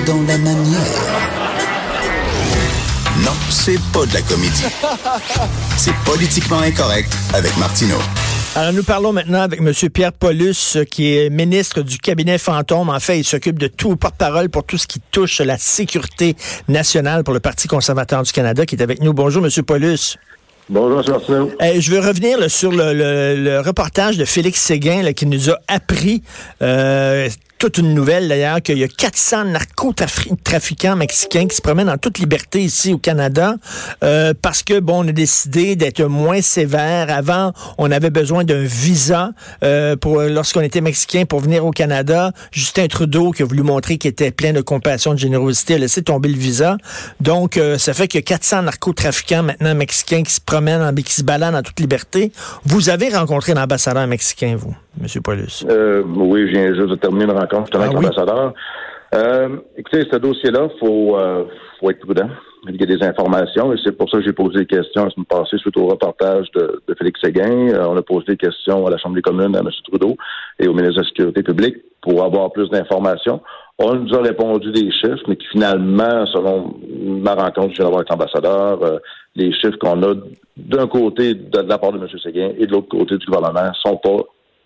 Est dans la manière. Non, c'est pas de la comédie. C'est politiquement incorrect avec Martineau. Alors, nous parlons maintenant avec M. Pierre Paulus, qui est ministre du cabinet fantôme. En fait, il s'occupe de tout, porte-parole pour tout ce qui touche la sécurité nationale pour le Parti conservateur du Canada, qui est avec nous. Bonjour, M. Paulus. Bonjour, M. Martineau. Eh, je veux revenir là, sur le, le- le reportage de Félix Séguin là, qui nous a appris euh, toute une nouvelle d'ailleurs qu'il y a 400 narcotrafiquants mexicains qui se promènent en toute liberté ici au Canada euh, parce que bon on a décidé d'être moins sévère. Avant on avait besoin d'un visa euh, pour lorsqu'on était mexicain pour venir au Canada. Justin Trudeau qui a voulu montrer qu'il était plein de compassion, de générosité, a laissé tomber le visa. Donc euh, ça fait qu'il y a 400 narcotrafiquants maintenant mexicains qui se promènent, en, qui se baladent en toute liberté. Vous avez rencontré l'ambassadeur mexicain vous, Monsieur Paulus. Euh, oui, je viens juste de terminer une rencontre justement Ah avec oui? l'ambassadeur. Euh, écoutez, ce dossier-là, il faut, euh, faut être prudent. Il y a des informations et c'est pour ça que j'ai posé des questions la semaine passée suite au reportage de, de Félix Séguin. On a posé des questions à la Chambre des communes, à M. Trudeau et au ministre de la Sécurité publique pour avoir plus d'informations. On nous a répondu des chiffres, mais qui finalement, selon ma rencontre que d'avoir avec l'ambassadeur, euh, les chiffres qu'on a d'un côté de, de la part de M. Séguin et de l'autre côté du gouvernement sont pas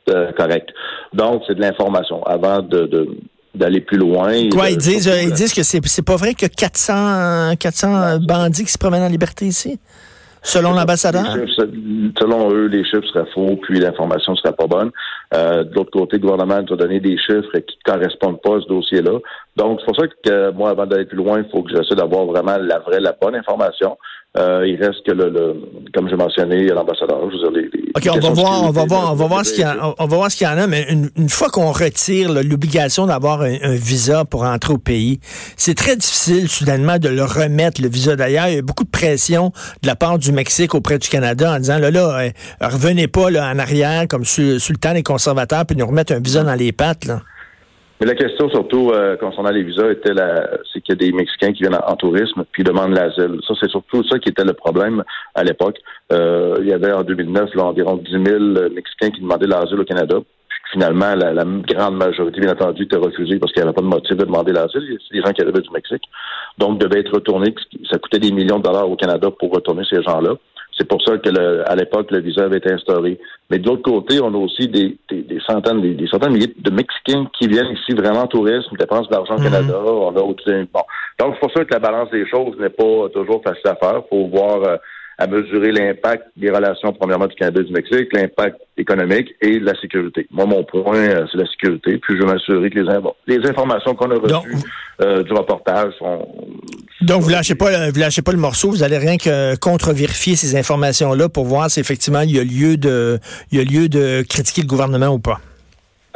euh, corrects. Donc, c'est de l'information. Avant de, de- d'aller plus loin. Quoi, de- ils disent, euh, ils disent que c'est, c'est pas vrai que 400, 400 bandits qui se promènent en liberté ici, selon l'ambassadeur? Chiffres, selon eux, les chiffres seraient faux, puis l'information serait pas bonne. Euh, de l'autre côté, le gouvernement nous a donné des chiffres qui ne correspondent pas à ce dossier-là. Donc, c'est pour ça que euh, moi, avant d'aller plus loin, il faut que j'essaie d'avoir vraiment la vraie, la bonne information. Euh, il reste que le, le comme j'ai mentionné, l'ambassadeur, je veux dire, les, les OK, on va voir, on va voir, on va voir ce qu'il y a, on va voir ce qu'il y en a, mais une, une fois qu'on retire là, l'obligation d'avoir un, un visa pour entrer au pays, c'est très difficile soudainement de le remettre, le visa d'ailleurs. Il y a beaucoup de pression de la part du Mexique auprès du Canada en disant, là, là, euh, revenez pas là, en arrière comme sur, sur le temps des conservateurs puis nous remettre un visa dans les pattes. Là. Mais la question surtout euh, concernant les visas était la, c'est qu'il y a des Mexicains qui viennent en, tourisme puis demandent l'asile. Ça, c'est surtout ça qui était le problème à l'époque. Euh, il y avait en 2009 là, environ 10 000 Mexicains qui demandaient l'asile au Canada. Finalement, la, la grande majorité, bien entendu, était refusée parce qu'il n'y avait pas de motif de demander l'asile. C'est des gens qui arrivaient du Mexique. Donc, devaient être retournés. Ça coûtait des millions de dollars au Canada pour retourner ces gens-là. C'est pour ça que le- à l'époque, le visa avait été instauré. Mais de l'autre côté, on a aussi des, des, des centaines, des, des centaines de milliers de Mexicains qui viennent ici vraiment en tourisme, dépensent de l'argent au Canada. On a aussi, bon. Donc, c'est pour ça que la balance des choses n'est pas toujours facile à faire. Faut voir euh, à mesurer l'impact des relations, premièrement, du Canada et du Mexique, l'impact économique et de la sécurité. Moi, mon point, euh, c'est la sécurité. Puis, je veux m'assurer que les, informations qu'on a reçues Donc, euh, du reportage sont, Donc, vous lâchez pas, le- vous lâchez pas le morceau, vous allez rien que contre-vérifier ces informations-là pour voir si effectivement il y a lieu de, il y a lieu de critiquer le gouvernement ou pas.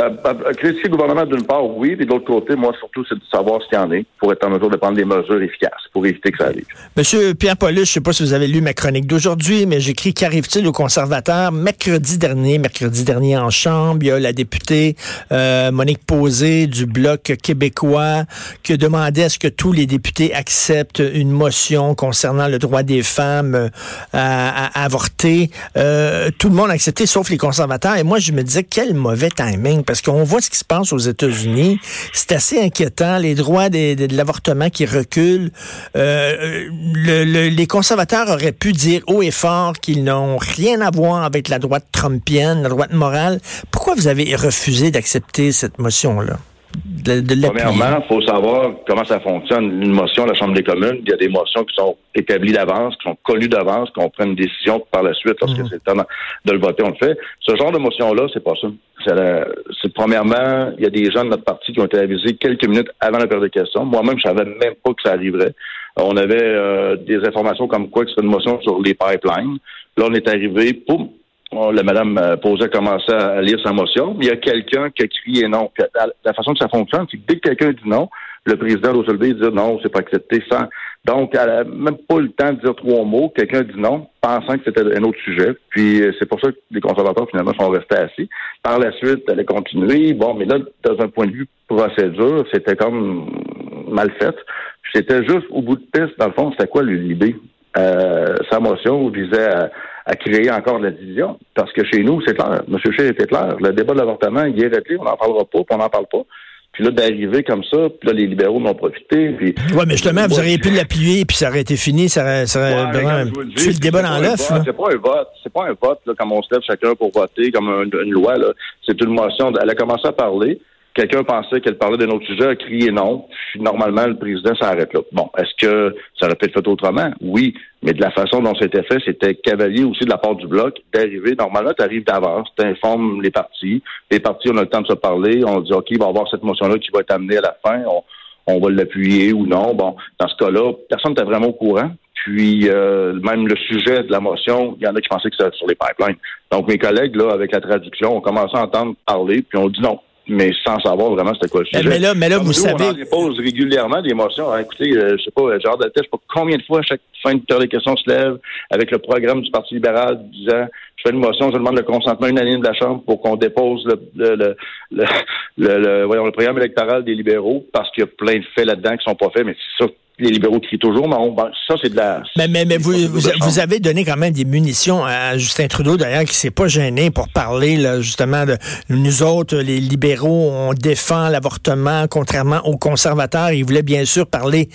Euh, euh, critiquer le gouvernement d'une part, oui, puis de l'autre côté, moi surtout, c'est de savoir ce qu'il y en est pour être en mesure de prendre des mesures efficaces pour éviter que ça arrive. Monsieur Pierre Paulus, je sais pas si vous avez lu ma chronique d'aujourd'hui, mais j'écris qu'arrive-t-il aux conservateurs mercredi dernier, mercredi dernier en Chambre, il y a la députée euh, Monique Posé du Bloc québécois qui a demandé à ce que tous les députés acceptent une motion concernant le droit des femmes euh, à, à avorter. Euh, tout le monde a accepté, sauf les conservateurs. Et moi, je me disais, quel mauvais timing, parce qu'on voit ce qui se passe aux États-Unis. C'est assez inquiétant, les droits de, l'avortement qui reculent. Euh, le- le- les conservateurs auraient pu dire haut et fort qu'ils n'ont rien à voir avec la droite trumpienne, la droite morale. Pourquoi vous avez refusé d'accepter cette motion-là? De? Premièrement, il faut savoir comment ça fonctionne. Une motion à la Chambre des communes, il y a des motions qui sont établies d'avance, qui sont connues d'avance, qu'on prenne une décision par la suite, lorsque c'est le temps de le voter, on le fait. Ce genre de motion-là, c'est pas ça. C'est premièrement, il y a des gens de notre parti qui ont été avisés quelques minutes avant la période de questions. Moi-même, je savais même pas que ça arriverait. On avait euh, des informations comme quoi que c'était une motion sur les pipelines. Là, on est arrivé, poum, la madame euh, posait commençait à lire sa motion, il y a quelqu'un qui a crié non. la, façon que ça fonctionne, c'est que dès que quelqu'un dit non, le président et dire non, c'est pas accepté. Sans... Donc, elle n'a même pas le temps de dire trois mots. Quelqu'un dit non, pensant que c'était un autre sujet. Puis euh, c'est pour ça que les conservateurs, finalement, sont restés assis. Par la suite, elle a continué. Bon, mais là, dans un point de vue procédure, c'était comme mal fait. C'était juste au bout de piste, dans le fond, c'était quoi l'idée? Euh, sa motion visait à, créer encore de la division. Parce que chez nous, c'est clair. M. Scheer était clair. Le débat de l'avortement, il est réglé, on n'en parlera pas, puis on n'en parle pas. Puis là, d'arriver comme ça, puis là, les libéraux m'ont profité. Puis, ouais, mais justement, vous auriez pu l'appuyer, puis ça aurait été fini, ça aurait, ça aurait le débat dans l'œuf. C'est pas un vote, c'est pas un vote, là, comme on se lève chacun pour voter, comme une, loi, là. C'est une motion. Elle a commencé à parler. Quelqu'un pensait qu'elle parlait d'un autre sujet, a crié non. Normalement, le président s'arrête là. Bon, est-ce que ça aurait pu être fait autrement? Oui, mais de la façon dont c'était fait, c'était cavalier aussi de la part du bloc d'arriver. Normalement, tu arrives d'avance, tu informes les partis. Les partis, on a le temps de se parler. On dit, OK, il va y avoir cette motion-là qui va être amenée à la fin. On, va l'appuyer ou non. Bon, dans ce cas-là, personne n'était vraiment au courant. Puis euh, même le sujet de la motion, il y en a qui pensaient que c'était sur les pipelines. Donc mes collègues, là, avec la traduction, ont commencé à entendre parler, puis on dit non, mais sans savoir vraiment c'était quoi le sujet. Mais là, mais là vous savez. On dépose régulièrement des motions. Hein, écoutez, euh, je sais pas, genre de je sais pas combien de fois à chaque fin de des questions se lève avec le programme du Parti libéral disant je fais une motion, je demande le consentement unanime de la Chambre pour qu'on dépose le, le, le, le, voyons, le programme électoral des libéraux parce qu'il y a plein de faits là-dedans qui sont pas faits, mais c'est ça les libéraux crient toujours, mais ça, c'est de la... Mais, mais, mais vous, vous, avez donné quand même des munitions à Justin Trudeau, d'ailleurs, qui s'est pas gêné pour parler, là, justement, de nous autres, les libéraux, on défend l'avortement, contrairement aux conservateurs. Il voulait bien sûr parler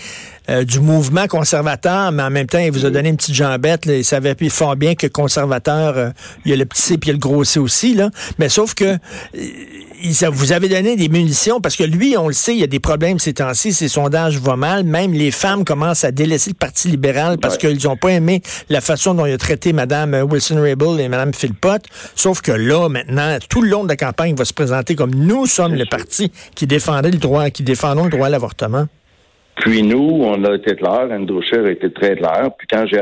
euh, du mouvement conservateur, mais en même temps, il vous a donné une petite jambette. Là. Il savait fort bien que conservateur, euh, il y a le petit C puis il y a le gros C aussi. Là. Mais sauf que euh, vous avez donné des munitions parce que lui, on le sait, il y a des problèmes ces temps-ci. Ses sondages vont mal. Même les femmes commencent à délaisser le Parti libéral parce qu'ils n'ont pas aimé la façon dont il a traité Mme Wilson-Raybould et Mme Philpott. Sauf que là, maintenant, tout le long de la campagne, il va se présenter comme nous sommes le parti qui défendait le droit, qui défendons le droit à l'avortement. Puis nous, on a été clair, Andrew Scheer a été très clair. Puis quand j'ai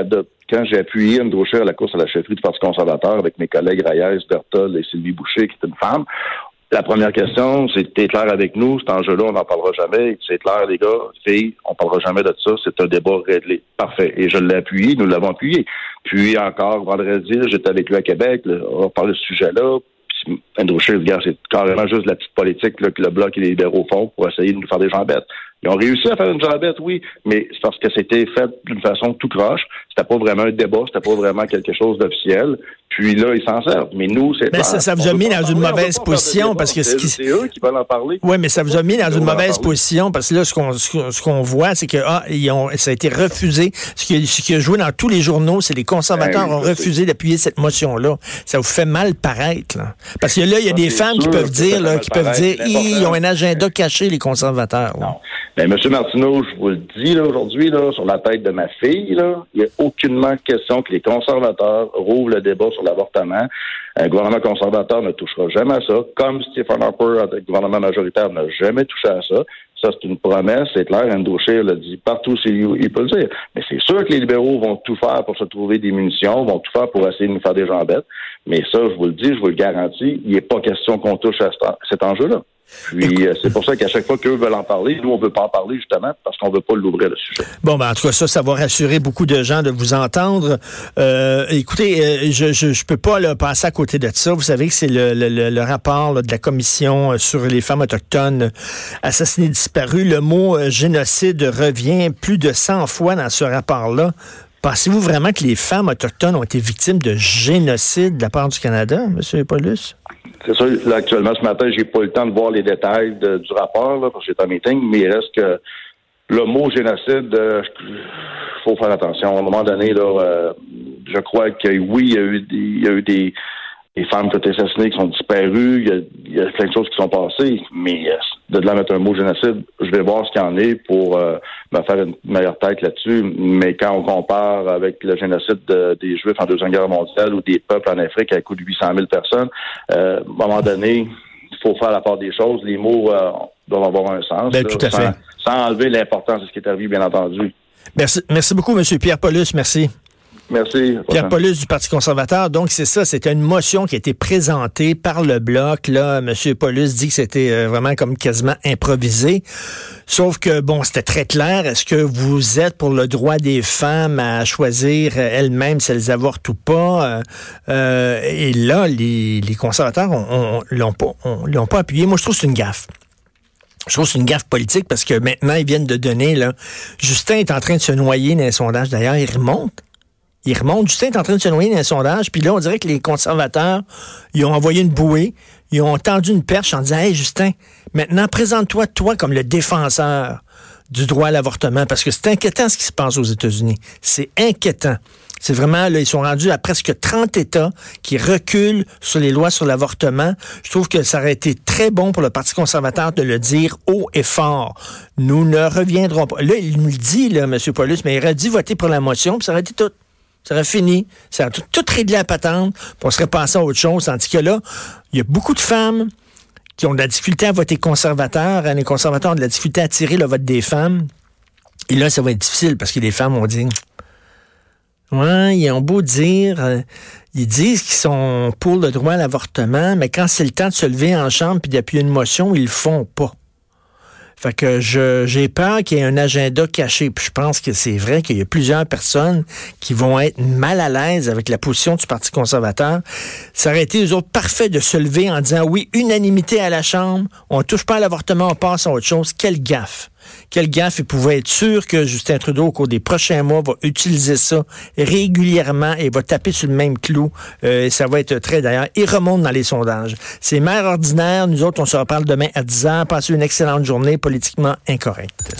quand j'ai appuyé Andrew à la course à la chefferie du Parti conservateur avec mes collègues Reyes, Bertol et Sylvie Boucher, qui est une femme, la première question, c'est t'es clair avec nous, cet enjeu-là, on n'en parlera jamais. C'est clair, les gars, filles, on parlera jamais de ça. C'est un débat réglé. Parfait. Et je l'ai appuyé, nous l'avons appuyé. Puis encore vendredi, j'étais avec lui à Québec, on va parler de ce sujet-là. Andrew Scheer, c'est carrément juste la petite politique que le Bloc et les libéraux font pour essayer de nous faire des gens bêtes. Ils ont réussi à faire une jambette, oui, mais c'est parce que c'était fait d'une façon tout croche. C'était pas vraiment un débat, c'était pas vraiment quelque chose d'officiel. Puis là, ils s'en servent. Mais nous, c'est Mais ça, ça vous a mis dans une mauvaise position parce que c'est eux qui veulent en parler. Oui, mais ça vous a mis dans une mauvaise position parce que là, ce qu'on ce qu'on voit, c'est que ah, ils ont, ça a été refusé. Ce qui, ce qui a joué dans tous les journaux, c'est les conservateurs ben ont refusé d'appuyer cette motion-là. Ça vous fait mal paraître, là. Parce que là, il y a des femmes qui peuvent dire, là, qui peuvent dire, ils ont un agenda caché, les conservateurs. Non. Mais M. Martineau, je vous le dis là, aujourd'hui, là, sur la tête de ma fille, il n'y a aucunement question que les conservateurs rouvrent le débat sur l'avortement. Un gouvernement conservateur ne touchera jamais à ça, comme Stephen Harper, le gouvernement majoritaire, n'a jamais touché à ça. Ça, c'est une promesse, c'est clair. Andrew Scheer l'a dit partout, il peut le dire. Mais c'est sûr que les libéraux vont tout faire pour se trouver des munitions, vont tout faire pour essayer de nous faire des bêtes. Mais ça, je vous le dis, je vous le garantis, il n'est pas question qu'on touche à cet enjeu-là. Puis euh, c'est pour ça qu'à chaque fois qu'eux veulent en parler, nous, on ne veut pas en parler justement parce qu'on ne veut pas l'ouvrir le sujet. Bon, ben, en tout cas, ça, ça va rassurer beaucoup de gens de vous entendre. Euh, écoutez, euh, je, je, peux pas là, passer à côté de ça. Vous savez que c'est le, le, rapport de la commission sur les femmes autochtones assassinées disparues. Le mot génocide revient plus de 100 fois dans ce rapport-là. Pensez-vous vraiment que les femmes autochtones ont été victimes de génocide de la part du Canada, M. Paulus? C'est ça. Là, actuellement, ce matin, j'ai pas eu le temps de voir les détails du rapport, là, parce que j'étais en meeting, mais il reste que le mot génocide, euh, faut faire attention. À un moment donné, là, euh, je crois que oui, il y a eu des, il y a eu des, femmes qui ont été assassinées, qui sont disparues, il y, a, plein de choses qui sont passées, mais euh, de là mettre un mot génocide, je vais voir ce qu'il y en est pour euh, me faire une meilleure tête là-dessus. Mais quand on compare avec le génocide des Juifs en Deuxième Guerre mondiale ou des peuples en Afrique à coût de 800 000 personnes, euh, à un moment donné, il faut faire la part des choses. Les mots doivent avoir un sens. Ben, tout à fait. Sans, enlever l'importance de ce qui est arrivé, bien entendu. Merci, merci beaucoup, M. Pierre Paulus. Merci. Merci. Pierre Paulus du Parti conservateur. Donc, c'est ça. C'était une motion qui a été présentée par le Bloc. Là, M. Paulus dit que c'était euh, vraiment comme quasiment improvisé. Sauf que, bon, c'était très clair. Est-ce que vous êtes pour le droit des femmes à choisir elles-mêmes si elles avortent ou pas? Euh, et là, les, conservateurs on, l'ont pas, l'ont pas appuyé. Moi, je trouve que c'est une gaffe. Je trouve que c'est une gaffe politique parce que maintenant, ils viennent de donner, là. Justin est en train de se noyer dans un sondage. D'ailleurs, il remonte. Il remonte. Justin est en train de se noyer dans un sondage. Puis là, on dirait que les conservateurs, ils ont envoyé une bouée. Ils ont tendu une perche en disant, Hey, Justin, maintenant, présente-toi, toi, comme le défenseur du droit à l'avortement. Parce que c'est inquiétant ce qui se passe aux États-Unis. C'est inquiétant. C'est vraiment, là, ils sont rendus à presque 30 États qui reculent sur les lois sur l'avortement. Je trouve que ça aurait été très bon pour le Parti conservateur de le dire haut et fort. Nous ne reviendrons pas. Là, il nous le dit, là, M. Paulus, mais il aurait dit voter pour la motion, puis ça aurait été tout. Ça aurait fini. Ça aurait tout, réglé la patente, puis on serait passé à autre chose. Tandis que là, il y a beaucoup de femmes qui ont de la difficulté à voter conservateur. Hein, les conservateurs ont de la difficulté à tirer le vote des femmes. Et là, ça va être difficile parce que les femmes ont dit Ouais, ils ont beau dire, euh, ils disent qu'ils sont pour le droit à l'avortement, mais quand c'est le temps de se lever en chambre puis d'appuyer une motion, ils le font pas. Fait que j'ai peur qu'il y ait un agenda caché. Puis je pense que c'est vrai qu'il y a plusieurs personnes qui vont être mal à l'aise avec la position du Parti conservateur. Ça aurait été, eux autres, parfait de se lever en disant oui, unanimité à la Chambre, on touche pas à l'avortement, on passe à autre chose. Quelle gaffe. Quelle gaffe. Il pouvait être sûr que Justin Trudeau, au cours des prochains mois, va utiliser ça régulièrement et va taper sur le même clou. Euh, ça va être très, d'ailleurs, il remonte dans les sondages. C'est mère ordinaire. Nous autres, on se reparle demain à 10 h. Passez une excellente journée politiquement incorrecte.